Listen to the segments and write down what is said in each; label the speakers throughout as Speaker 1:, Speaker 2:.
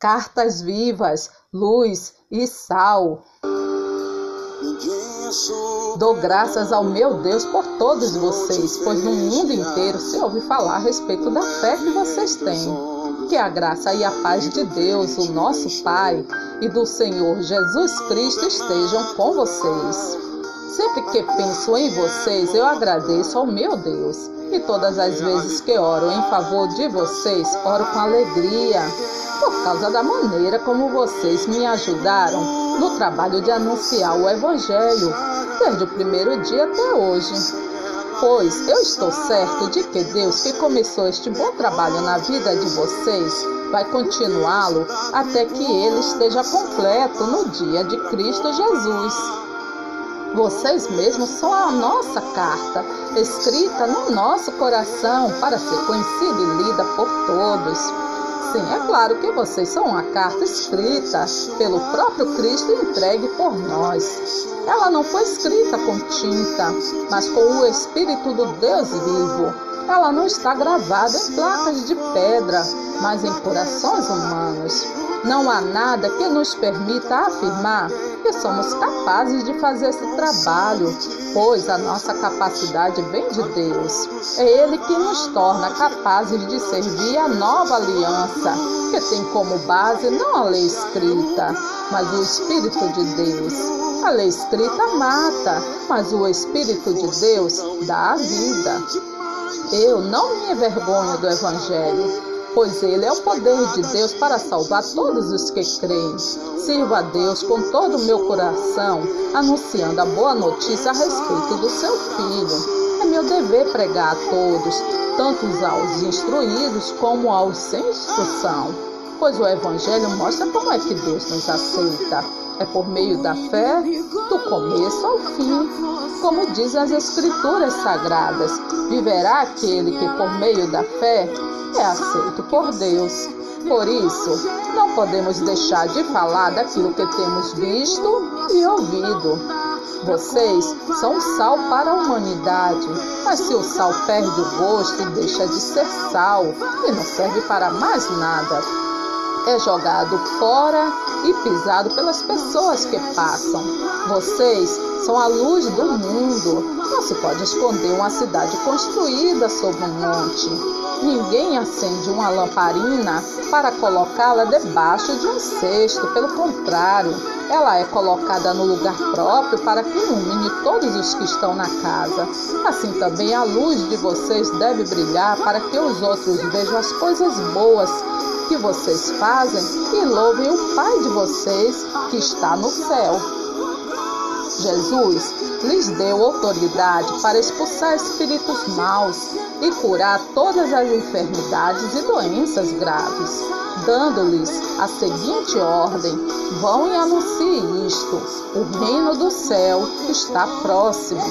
Speaker 1: cartas vivas, luz e sal. Dou graças ao meu Deus por todos vocês, pois no mundo inteiro se ouve falar a respeito da fé que vocês têm. Que a graça e a paz de Deus, o nosso Pai, e do Senhor Jesus Cristo estejam com vocês. Sempre que penso em vocês, eu agradeço ao meu Deus. E todas as vezes que oro em favor de vocês, oro com alegria, por causa da maneira como vocês me ajudaram no trabalho de anunciar o Evangelho, desde o primeiro dia até hoje. Pois eu estou certo de que Deus, que começou este bom trabalho na vida de vocês, vai continuá-lo até que ele esteja completo no dia de Cristo Jesus. Vocês mesmos são a nossa carta, escrita no nosso coração para ser conhecida e lida por todos. Sim, é claro que vocês são uma carta escrita pelo próprio Cristo e entregue por nós. Ela não foi escrita com tinta, mas com o Espírito do Deus vivo. Ela não está gravada em placas de pedra, mas em corações humanos. Não há nada que nos permita afirmar somos capazes de fazer esse trabalho, pois a nossa capacidade vem de Deus. É Ele que nos torna capazes de servir a nova aliança, que tem como base não a lei escrita, mas o Espírito de Deus. A lei escrita mata, mas o Espírito de Deus dá a vida. Eu não me envergonho do Evangelho pois ele é o poder de Deus para salvar todos os que creem. Sirvo a Deus com todo o meu coração, anunciando a boa notícia a respeito do seu filho. É meu dever pregar a todos, tanto aos instruídos como aos sem instrução, pois o Evangelho mostra como é que Deus nos aceita. É por meio da fé, do começo ao fim. Como dizem as Escrituras Sagradas, viverá aquele que, por meio da fé, é aceito por Deus. Por isso, não podemos deixar de falar daquilo que temos visto e ouvido. Vocês são sal para a humanidade, mas se o sal perde o gosto, deixa de ser sal e não serve para mais nada. É jogado fora e pisado pelas pessoas que passam. Vocês são a luz do mundo. Não se pode esconder uma cidade construída sobre um monte. Ninguém acende uma lamparina para colocá-la debaixo de um cesto. Pelo contrário, ela é colocada no lugar próprio para que ilumine todos os que estão na casa. Assim também a luz de vocês deve brilhar para que os outros vejam as coisas boas que vocês fazem e louvem o Pai de vocês que está no céu. Jesus lhes deu autoridade para expulsar espíritos maus e curar todas as enfermidades e doenças graves, dando-lhes a seguinte ordem: vão e anunciem isto: o reino do céu está próximo.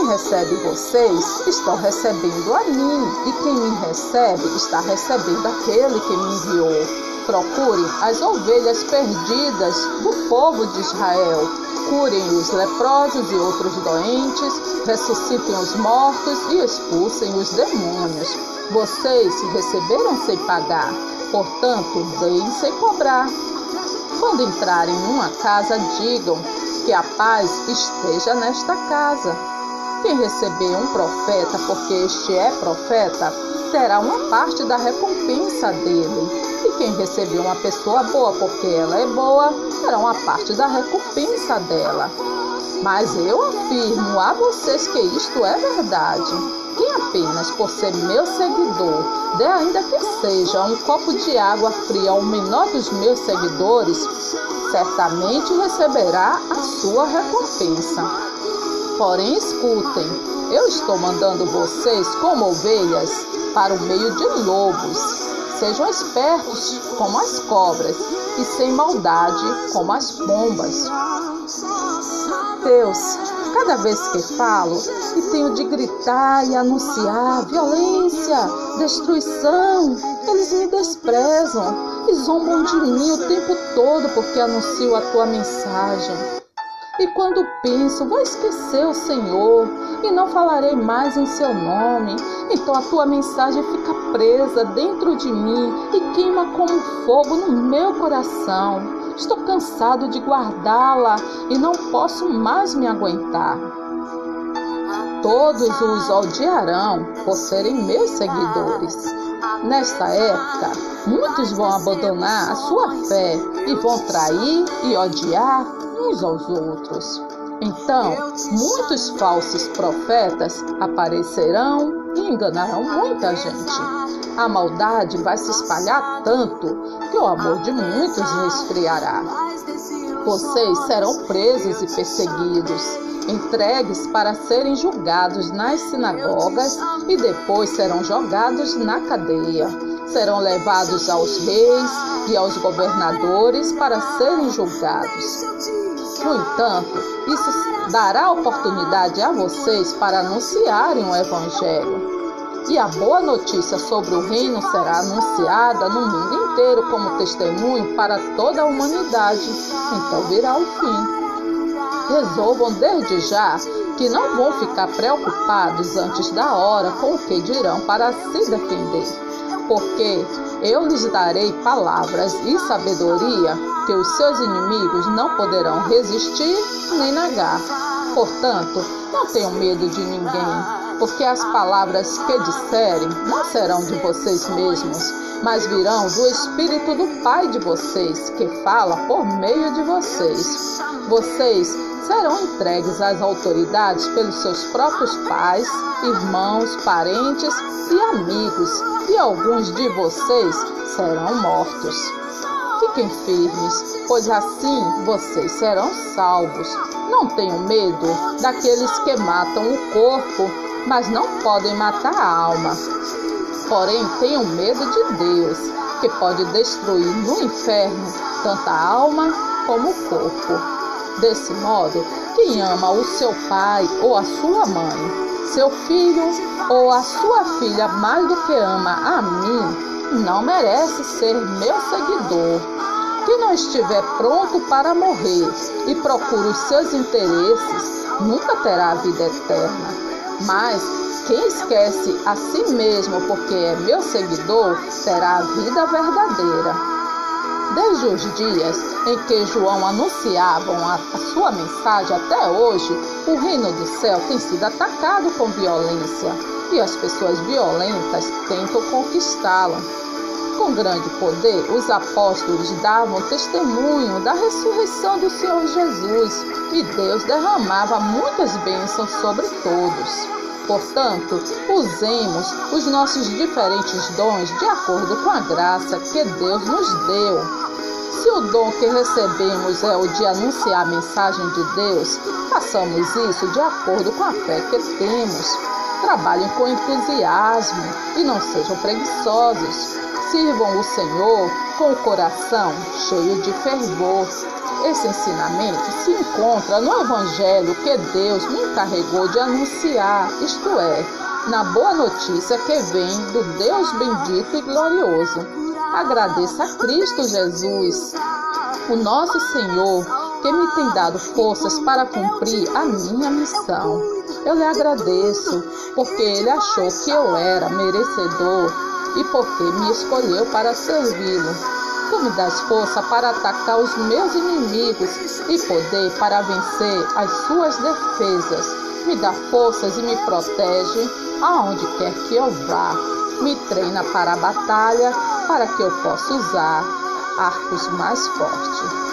Speaker 1: Quem recebe vocês está recebendo a mim, e quem me recebe está recebendo aquele que me enviou. Procurem as ovelhas perdidas do povo de Israel curem os leprosos e outros doentes, ressuscitem os mortos e expulsem os demônios. Vocês receberam sem pagar, portanto, deem sem cobrar. Quando entrarem numa casa, digam que a paz esteja nesta casa. Quem receber um profeta, porque este é profeta, terá uma parte da recompensa dele quem recebeu uma pessoa boa porque ela é boa, terá uma parte da recompensa dela. Mas eu afirmo a vocês que isto é verdade. Quem apenas por ser meu seguidor der ainda que seja um copo de água fria ao menor dos meus seguidores, certamente receberá a sua recompensa. Porém, escutem, eu estou mandando vocês como ovelhas para o meio de lobos. Sejam espertos como as cobras e sem maldade como as pombas. Deus, cada vez que falo e tenho de gritar e anunciar violência, destruição, eles me desprezam e zombam de mim o tempo todo porque anuncio a tua mensagem. E quando penso, vou esquecer o Senhor, e não falarei mais em seu nome. Então a tua mensagem fica presa dentro de mim e queima como fogo no meu coração. Estou cansado de guardá-la e não posso mais me aguentar. Todos os odiarão por serem meus seguidores. Nesta época, muitos vão abandonar a sua fé e vão trair e odiar uns aos outros. Então, muitos falsos profetas aparecerão e enganarão muita gente. A maldade vai se espalhar tanto que o amor de muitos esfriará. Vocês serão presos e perseguidos, entregues para serem julgados nas sinagogas e depois serão jogados na cadeia. Serão levados aos reis e aos governadores para serem julgados. No entanto, isso dará oportunidade a vocês para anunciarem o Evangelho. E a boa notícia sobre o reino será anunciada no mundo inteiro como testemunho para toda a humanidade. Então virá o fim. Resolvam desde já que não vão ficar preocupados antes da hora com o que dirão para se defender. Porque eu lhes darei palavras e sabedoria que os seus inimigos não poderão resistir nem negar. Portanto, não tenham medo de ninguém porque as palavras que disserem não serão de vocês mesmos, mas virão do Espírito do Pai de vocês, que fala por meio de vocês. Vocês serão entregues às autoridades pelos seus próprios pais, irmãos, parentes e amigos, e alguns de vocês serão mortos. Fiquem firmes, pois assim vocês serão salvos. Não tenham medo daqueles que matam o corpo mas não podem matar a alma. Porém, tenham medo de Deus, que pode destruir no inferno tanto a alma como o corpo. Desse modo, quem ama o seu pai ou a sua mãe, seu filho ou a sua filha mais do que ama a mim, não merece ser meu seguidor. Quem não estiver pronto para morrer e procura os seus interesses, nunca terá a vida eterna. Mas quem esquece a si mesmo porque é meu seguidor, terá a vida verdadeira. Desde os dias em que João anunciava a, sua mensagem até hoje, o reino do céu tem sido atacado com violência e as pessoas violentas tentam conquistá-la. Com grande poder, os apóstolos davam testemunho da ressurreição do Senhor Jesus e Deus derramava muitas bênçãos sobre todos. Portanto, usemos os nossos diferentes dons de acordo com a graça que Deus nos deu. Se o dom que recebemos é o de anunciar a mensagem de Deus, façamos isso de acordo com a fé que temos. Trabalhem com entusiasmo e não sejam preguiçosos. Sirvam o Senhor com o coração cheio de fervor. Esse ensinamento se encontra no Evangelho que Deus me encarregou de anunciar, isto é, na boa notícia que vem do Deus bendito e glorioso. Agradeça a Cristo Jesus, o nosso Senhor, que me tem dado forças para cumprir a minha missão. Eu lhe agradeço, porque ele achou que eu era merecedor e porque me escolheu para servi-lo. Tu me das força para atacar os meus inimigos e poder para vencer as suas defesas. Me dá forças e me protege aonde quer que eu vá. Me treina para a batalha para que eu possa usar arcos mais fortes.